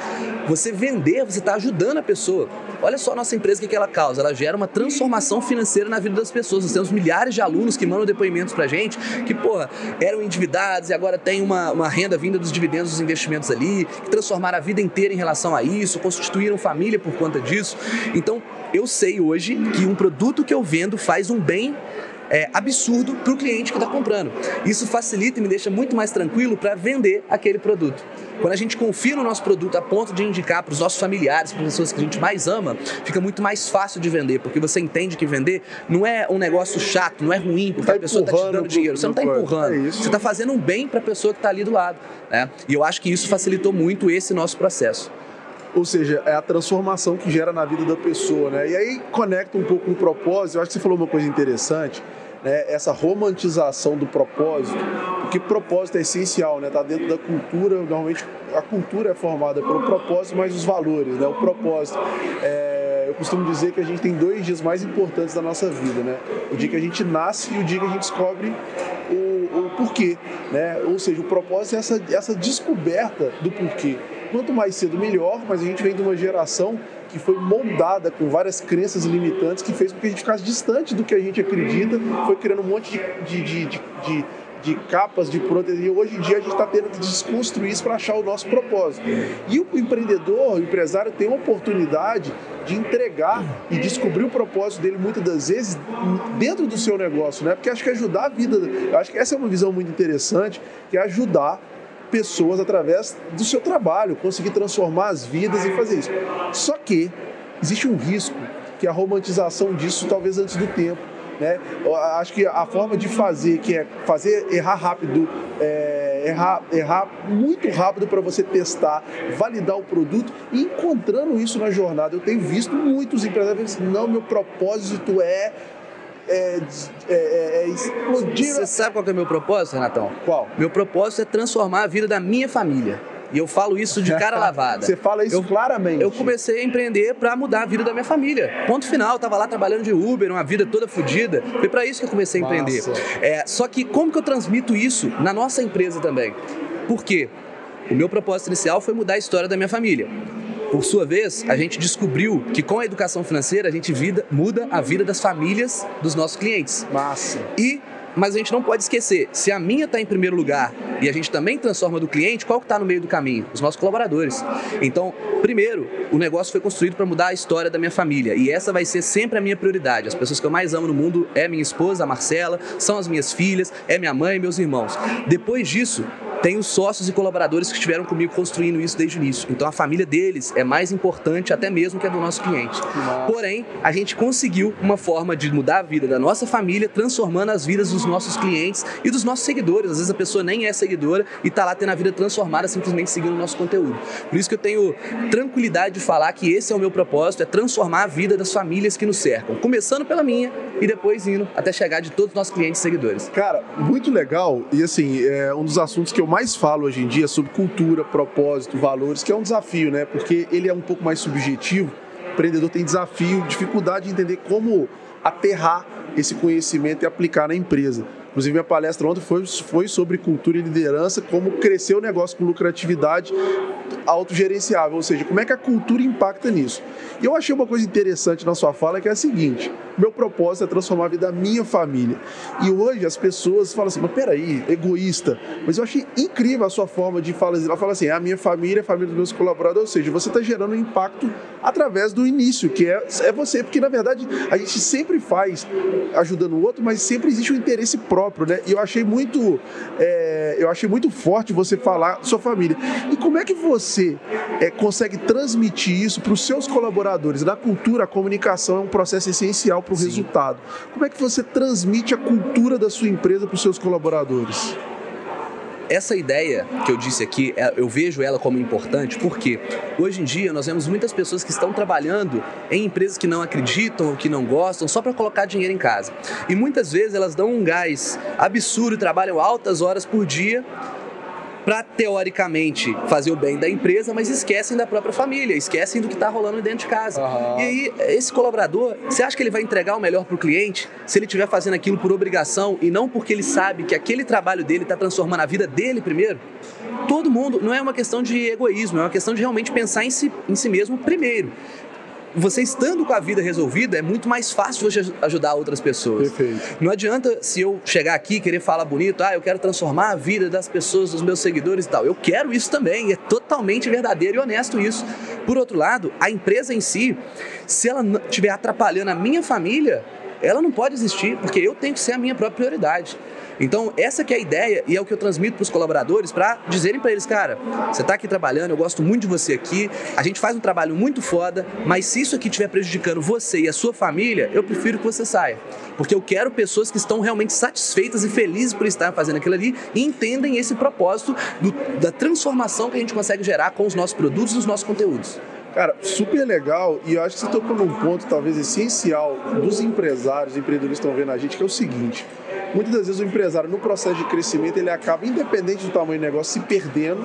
você vender, você está ajudando a pessoa. Olha só a nossa empresa o que ela causa? Ela gera uma transformação financeira na vida das pessoas. Nós temos milhares de alunos que mandam depoimentos pra gente que, porra, eram endividados e agora tem uma, uma renda vinda dos dividendos dos investimentos ali, que transformaram a vida inteira em relação a isso, constituíram família por conta disso. Então, eu sei hoje que um produto que eu vendo faz um bem é, absurdo para o cliente que está comprando. Isso facilita e me deixa muito mais tranquilo para vender aquele produto. Quando a gente confia no nosso produto a ponto de indicar para os nossos familiares, para as pessoas que a gente mais ama, fica muito mais fácil de vender, porque você entende que vender não é um negócio chato, não é ruim, porque tá a pessoa está te dando dinheiro. Você não está empurrando, é você está fazendo um bem para a pessoa que está ali do lado. Né? E eu acho que isso facilitou muito esse nosso processo. Ou seja, é a transformação que gera na vida da pessoa, né? E aí conecta um pouco o propósito. Eu acho que você falou uma coisa interessante, né? Essa romantização do propósito, porque propósito é essencial, né? Tá dentro da cultura. Normalmente a cultura é formada pelo propósito, mas os valores, né? O propósito. É, eu costumo dizer que a gente tem dois dias mais importantes da nossa vida, né? O dia que a gente nasce e o dia que a gente descobre o, o porquê, né? Ou seja, o propósito é essa, essa descoberta do porquê. Quanto mais cedo melhor, mas a gente vem de uma geração que foi moldada com várias crenças limitantes que fez com que a gente ficasse distante do que a gente acredita, foi criando um monte de, de, de, de de capas de proteína. E hoje em dia a gente está tendo que desconstruir isso para achar o nosso propósito. E o empreendedor, o empresário, tem uma oportunidade de entregar e descobrir o propósito dele muitas das vezes dentro do seu negócio, né? Porque acho que ajudar a vida, acho que essa é uma visão muito interessante, que é ajudar pessoas através do seu trabalho, conseguir transformar as vidas e fazer isso. Só que existe um risco que a romantização disso talvez antes do tempo né? Acho que a forma de fazer, que é fazer errar rápido, é, errar, errar muito rápido para você testar, validar o produto e encontrando isso na jornada. Eu tenho visto muitos empresários dizendo, não, meu propósito é é, é, é, é, explodir. Você sabe qual é o meu propósito, Renatão? Qual? Meu propósito é transformar a vida da minha família. E eu falo isso de cara *laughs* lavada. Você fala isso eu, claramente. Eu comecei a empreender para mudar a vida da minha família. Ponto final. Eu tava lá trabalhando de Uber, uma vida toda fodida. Foi para isso que eu comecei a empreender. É, só que como que eu transmito isso na nossa empresa também? Por quê? O meu propósito inicial foi mudar a história da minha família. Por sua vez, a gente descobriu que com a educação financeira a gente vida, muda a vida das famílias dos nossos clientes. Massa. E mas a gente não pode esquecer, se a minha está em primeiro lugar e a gente também transforma do cliente, qual que está no meio do caminho? Os nossos colaboradores. Então, primeiro, o negócio foi construído para mudar a história da minha família e essa vai ser sempre a minha prioridade. As pessoas que eu mais amo no mundo é minha esposa, a Marcela, são as minhas filhas, é minha mãe e meus irmãos. Depois disso, os sócios e colaboradores que estiveram comigo construindo isso desde o início. Então a família deles é mais importante até mesmo que a do nosso cliente. Nossa. Porém, a gente conseguiu uma forma de mudar a vida da nossa família, transformando as vidas dos nossos clientes e dos nossos seguidores. Às vezes a pessoa nem é seguidora e está lá tendo a vida transformada simplesmente seguindo o nosso conteúdo. Por isso que eu tenho tranquilidade de falar que esse é o meu propósito, é transformar a vida das famílias que nos cercam. Começando pela minha e depois indo até chegar de todos os nossos clientes e seguidores. Cara, muito legal. E assim, é um dos assuntos que eu mais mais falo hoje em dia sobre cultura, propósito, valores, que é um desafio, né? Porque ele é um pouco mais subjetivo. O empreendedor tem desafio, dificuldade de entender como aterrar esse conhecimento e aplicar na empresa. Inclusive, minha palestra ontem foi, foi sobre cultura e liderança, como crescer o negócio com lucratividade autogerenciável, ou seja, como é que a cultura impacta nisso. E eu achei uma coisa interessante na sua fala que é a seguinte: meu propósito é transformar a vida da minha família. E hoje as pessoas falam assim, mas peraí, egoísta. Mas eu achei incrível a sua forma de falar. Ela fala assim, é a minha família, a família dos meus colaboradores, ou seja, você está gerando um impacto através do início, que é, é você, porque na verdade a gente sempre faz ajudando o outro, mas sempre existe um interesse próprio, né? E eu achei muito, é, eu achei muito forte você falar sua família. E como é que você é, consegue transmitir isso para os seus colaboradores? Na cultura, a comunicação é um processo essencial para o resultado. Como é que você transmite a cultura da sua empresa para os seus colaboradores? Essa ideia que eu disse aqui, é, eu vejo ela como importante porque hoje em dia nós vemos muitas pessoas que estão trabalhando em empresas que não acreditam ou que não gostam só para colocar dinheiro em casa. E muitas vezes elas dão um gás absurdo, trabalham altas horas por dia para teoricamente fazer o bem da empresa, mas esquecem da própria família, esquecem do que está rolando dentro de casa. Uhum. E aí, esse colaborador, você acha que ele vai entregar o melhor para o cliente se ele estiver fazendo aquilo por obrigação e não porque ele sabe que aquele trabalho dele está transformando a vida dele primeiro? Todo mundo, não é uma questão de egoísmo, é uma questão de realmente pensar em si, em si mesmo primeiro você estando com a vida resolvida, é muito mais fácil você ajudar outras pessoas. Perfeito. Não adianta se eu chegar aqui e querer falar bonito, ah, eu quero transformar a vida das pessoas, dos meus seguidores e tal. Eu quero isso também, é totalmente verdadeiro e honesto isso. Por outro lado, a empresa em si, se ela estiver atrapalhando a minha família, ela não pode existir, porque eu tenho que ser a minha própria prioridade. Então, essa que é a ideia e é o que eu transmito para os colaboradores para dizerem para eles, cara, você está aqui trabalhando, eu gosto muito de você aqui, a gente faz um trabalho muito foda, mas se isso aqui estiver prejudicando você e a sua família, eu prefiro que você saia. Porque eu quero pessoas que estão realmente satisfeitas e felizes por estar fazendo aquilo ali e entendem esse propósito do, da transformação que a gente consegue gerar com os nossos produtos e os nossos conteúdos. Cara, super legal e eu acho que você tocou num ponto talvez essencial dos empresários, empreendedores que estão vendo a gente, que é o seguinte. Muitas das vezes o empresário, no processo de crescimento, ele acaba, independente do tamanho do negócio, se perdendo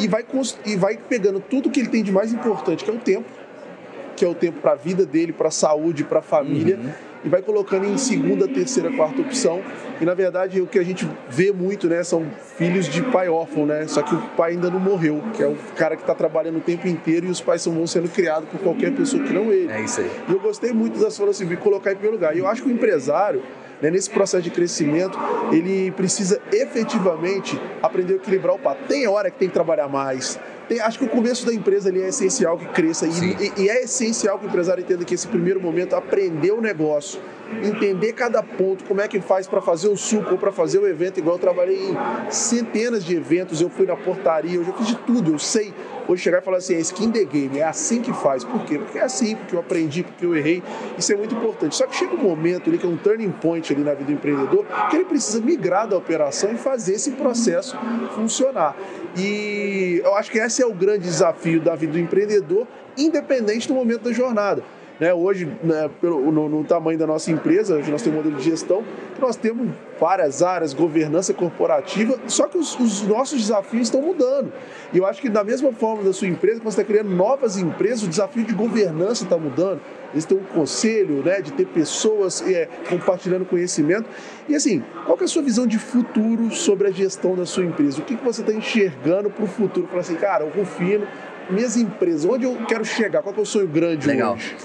e vai, e vai pegando tudo que ele tem de mais importante, que é o tempo, que é o tempo para a vida dele, para a saúde, para a família, uhum. E vai colocando em segunda, terceira, quarta opção. E na verdade o que a gente vê muito, né, são filhos de pai órfão, né? Só que o pai ainda não morreu, que é o cara que está trabalhando o tempo inteiro e os pais vão sendo criados por qualquer pessoa que não ele. É isso aí. E eu gostei muito das falas assim, de colocar em primeiro lugar. E eu acho que o empresário né, nesse processo de crescimento, ele precisa efetivamente aprender a equilibrar o pato. Tem hora que tem que trabalhar mais, tem, acho que o começo da empresa ali é essencial que cresça e, e, é essencial que o empresário entenda que esse primeiro momento aprender o negócio, entender cada ponto, como é que faz para fazer o suco ou para fazer o evento, igual eu trabalhei em centenas de eventos, eu fui na portaria, eu já fiz de tudo, eu sei hoje chegar e falar assim, é skin the game, é assim que faz. Por quê? Porque é assim, porque eu aprendi, porque eu errei. Isso é muito importante. Só que chega um momento ali, que é um turning point ali na vida do empreendedor, que ele precisa migrar da operação e fazer esse processo funcionar. E eu acho que esse é o grande desafio da vida do empreendedor, independente do momento da jornada. Né, hoje, né, pelo, no, no, tamanho da nossa empresa, hoje nós temos um modelo de gestão, nós temos várias áreas, governança corporativa, só que os, os, nossos desafios estão mudando. E eu acho que da mesma forma da sua empresa, quando você está criando novas empresas, o desafio de governança está mudando. Eles têm um conselho, né, de ter pessoas é, compartilhando conhecimento. E assim, qual é a sua visão de futuro sobre a gestão da sua empresa? O que, que você está enxergando para o futuro? Falar assim, cara, o Rufino, minhas empresas, onde eu quero chegar? Qual é o sonho grande Legal. hoje?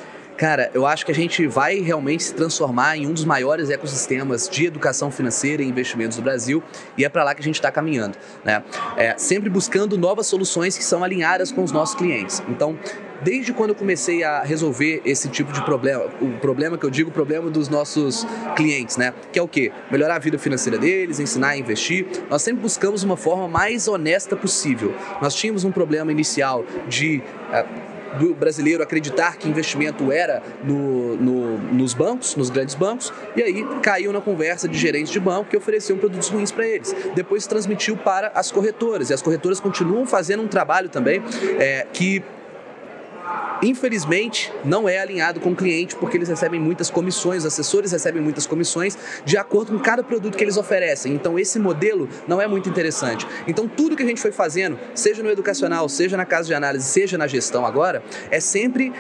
Cara, eu acho que a gente vai realmente se transformar em um dos maiores ecossistemas de educação financeira e investimentos do Brasil e é para lá que a gente está caminhando. Né? É, sempre buscando novas soluções que são alinhadas com os nossos clientes. Então, desde quando eu comecei a resolver esse tipo de problema, o problema que eu digo, o problema dos nossos clientes, né? Que é o quê? Melhorar a vida financeira deles, ensinar a investir. Nós sempre buscamos uma forma mais honesta possível. Nós tínhamos um problema inicial de uh, do brasileiro acreditar que investimento era no, no, nos bancos, nos grandes bancos, e aí caiu na conversa de gerentes de banco que ofereciam produtos ruins para eles. Depois transmitiu para as corretoras, e as corretoras continuam fazendo um trabalho também é, que infelizmente, não é alinhado com o cliente porque eles recebem muitas comissões, os assessores recebem muitas comissões de acordo com cada produto que eles oferecem. Então, esse modelo não é muito interessante. Então, tudo que a gente foi fazendo, seja no educacional, seja na casa de análise, seja na gestão agora, é sempre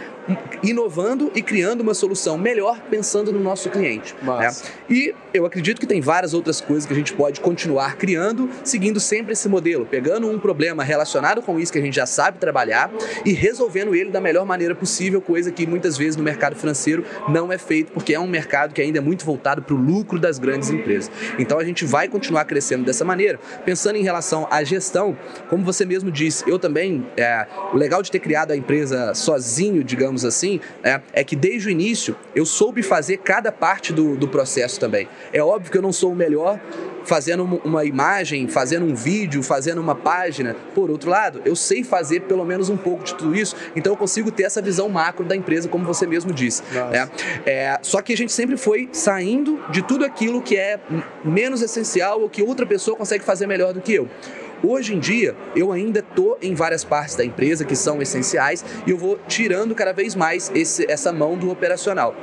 inovando e criando uma solução melhor pensando no nosso cliente. Né? E eu acredito que tem várias outras coisas que a gente pode continuar criando, seguindo sempre esse modelo, pegando um problema relacionado com isso que a gente já sabe trabalhar e resolvendo ele da melhor maneira possível, coisa que muitas vezes no mercado financeiro não é feito, porque é um mercado que ainda é muito voltado para o lucro das grandes empresas. Então a gente vai continuar crescendo dessa maneira. Pensando em relação à gestão, como você mesmo disse, eu também, é, o legal de ter criado a empresa sozinho, digamos assim, é, é que desde o início eu soube fazer cada parte do, do processo também. É óbvio que eu não sou o melhor, fazendo uma imagem, fazendo um vídeo, fazendo uma página. Por outro lado, eu sei fazer pelo menos um pouco de tudo isso, então eu consigo ter essa visão macro da empresa, como você mesmo disse. Né? É, só que a gente sempre foi saindo de tudo aquilo que é menos essencial ou que outra pessoa consegue fazer melhor do que eu. Hoje em dia, eu ainda estou em várias partes da empresa que são essenciais e eu vou tirando cada vez mais esse, essa mão do operacional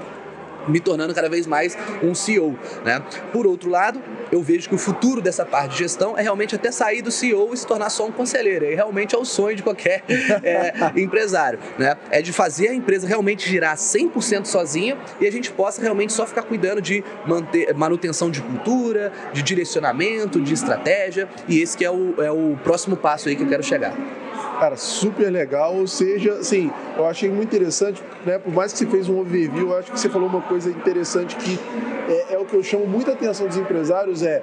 me tornando cada vez mais um CEO. Né? Por outro lado, eu vejo que o futuro dessa parte de gestão é realmente até sair do CEO e se tornar só um conselheiro. E realmente é o sonho de qualquer é, *laughs* empresário. Né? É de fazer a empresa realmente girar 100% sozinha e a gente possa realmente só ficar cuidando de manter manutenção de cultura, de direcionamento, de estratégia. E esse que é o, é o próximo passo aí que eu quero chegar. Cara, super legal. Ou seja, assim, eu achei muito interessante, né? Por mais que você fez um overview, eu acho que você falou uma coisa interessante que é, é o que eu chamo muita atenção dos empresários, é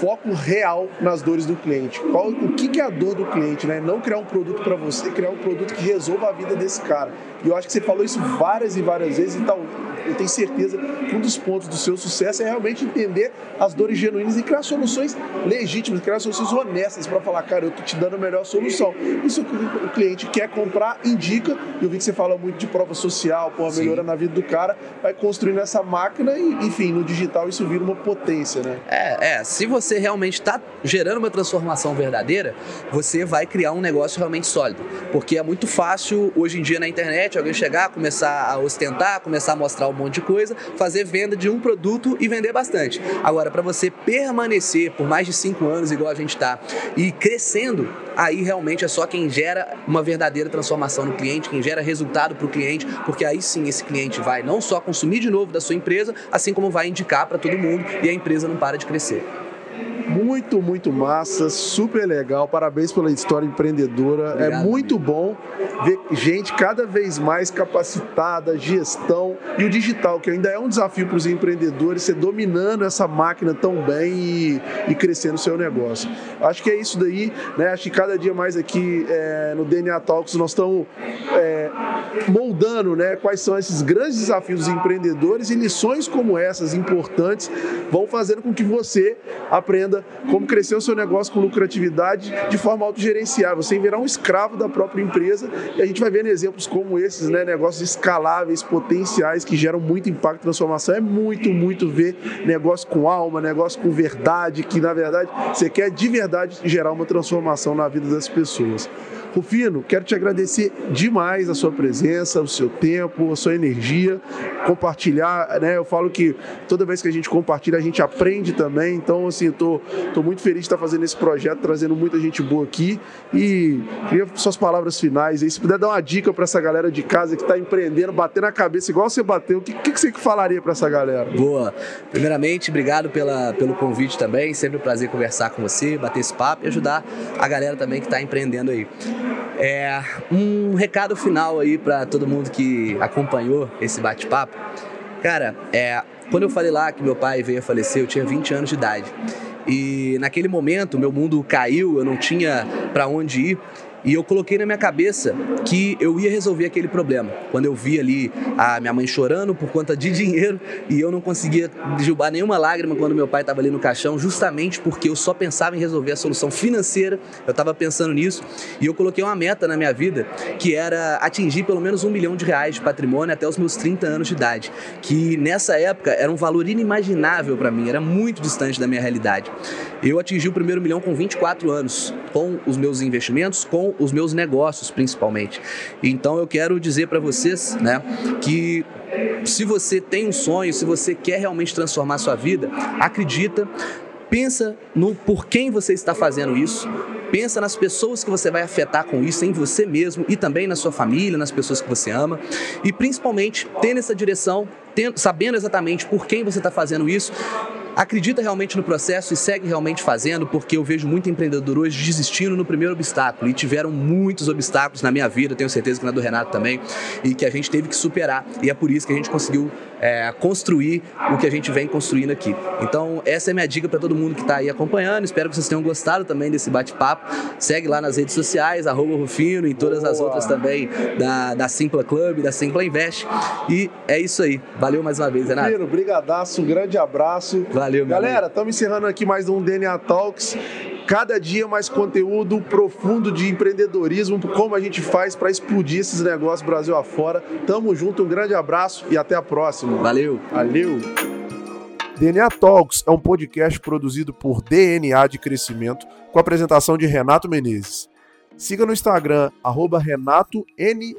foco real nas dores do cliente. Qual, o que, que é a dor do cliente, né? Não criar um produto para você, criar um produto que resolva a vida desse cara. E eu acho que você falou isso várias e várias vezes, então eu tenho certeza que um dos pontos do seu sucesso é realmente entender as dores genuínas e criar soluções legítimas, criar soluções honestas para falar, cara, eu tô te dando a melhor solução. Isso que o cliente quer comprar, indica. Eu vi que você fala muito de prova social, pô, melhora na vida do cara, vai construindo essa máquina e, enfim, no digital isso vira uma potência, né? É, é. Se você realmente está gerando uma transformação verdadeira, você vai criar um negócio realmente sólido. Porque é muito fácil hoje em dia na internet alguém chegar, começar a ostentar, começar a mostrar o monte de coisa, fazer venda de um produto e vender bastante. Agora, para você permanecer por mais de cinco anos, igual a gente está, e crescendo, aí realmente é só quem gera uma verdadeira transformação no cliente, quem gera resultado para o cliente, porque aí sim esse cliente vai não só consumir de novo da sua empresa, assim como vai indicar para todo mundo e a empresa não para de crescer. Muito, muito massa, super legal. Parabéns pela história empreendedora. É Obrigado, é muito amigo. bom ver gente cada vez mais capacitada, gestão e o digital, que ainda é um desafio para os empreendedores, ser dominando essa máquina tão bem e, e crescendo o seu negócio. Acho que é isso daí, né? Acho que cada dia mais aqui é, no DNA Talks nós estamos é, moldando né, quais são esses grandes desafios dos empreendedores e lições como essas importantes vão fazendo com que você aprenda como crescer o seu negócio com lucratividade de forma autogerenciável, sem virar um escravo da própria empresa. E a gente vai vendo exemplos como esses, né, negócios escaláveis, potenciais, que geram muito impacto e transformação. É muito, muito ver negócio com alma, negócio com verdade, que na verdade você quer de verdade gerar uma transformação na vida das pessoas. Rufino, quero te agradecer demais a sua presença, o seu tempo, a sua energia, compartilhar, né? Eu falo que toda vez que a gente compartilha, a gente aprende também. Então, assim, eu tô, tô muito feliz de estar fazendo esse projeto, trazendo muita gente boa aqui. E queria suas palavras finais aí. Se puder dar uma dica para essa galera de casa que está empreendendo, batendo a cabeça igual você bateu, o que, que, que você falaria para essa galera? Boa. Primeiramente, obrigado pela, pelo convite também. Sempre um prazer conversar com você, bater esse papo e ajudar a galera também que está empreendendo aí. É, um recado final aí para todo mundo que acompanhou esse bate-papo. Cara, é, quando eu falei lá que meu pai veio a falecer, eu tinha 20 anos de idade. E naquele momento, meu mundo caiu, eu não tinha para onde ir. E eu coloquei na minha cabeça que eu ia resolver aquele problema. Quando eu vi ali a minha mãe chorando por conta de *laughs* dinheiro e eu não conseguia derrubar nenhuma lágrima quando meu pai estava ali no caixão, justamente porque eu só pensava em resolver a solução financeira, eu estava pensando nisso e eu coloquei uma meta na minha vida que era atingir pelo menos um milhão de reais de patrimônio até os meus 30 anos de idade, que nessa época era um valor inimaginável para mim, era muito distante da minha realidade. Eu atingi o primeiro milhão com 24 anos, com os meus investimentos, com os meus negócios, principalmente. Então eu quero dizer para vocês, né, que se você tem um sonho, se você quer realmente transformar sua vida, acredita, pensa no por quem você está fazendo isso, pensa nas pessoas que você vai afetar com isso, em você mesmo e também na sua família, nas pessoas que você ama, e principalmente tendo essa direção, tendo, sabendo exatamente por quem você está fazendo isso, acredita realmente no processo e segue realmente fazendo, porque eu vejo muito empreendedor hoje desistindo no primeiro obstáculo e tiveram muitos obstáculos na minha vida, tenho certeza que na do Renato também, e que a gente teve que superar e é por isso que a gente conseguiu é, construir o que a gente vem construindo aqui. Então, essa é minha dica para todo mundo que está aí acompanhando. Espero que vocês tenham gostado também desse bate-papo. Segue lá nas redes sociais, arroba Rufino e todas Boa. as outras também da, da Simpla Club, da Simpla Invest. E é isso aí. Valeu mais uma vez, Renato. Rufino, brigadaço, um grande abraço. Valeu, meu Galera, estamos encerrando aqui mais um DNA Talks cada dia mais conteúdo profundo de empreendedorismo, como a gente faz para explodir esses negócios Brasil afora. Tamo junto, um grande abraço e até a próxima. Valeu. Valeu. DNA Talks é um podcast produzido por DNA de Crescimento, com a apresentação de Renato Menezes. Siga no Instagram, arroba Renato N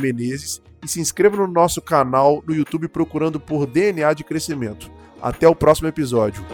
Menezes e se inscreva no nosso canal no YouTube procurando por DNA de Crescimento. Até o próximo episódio.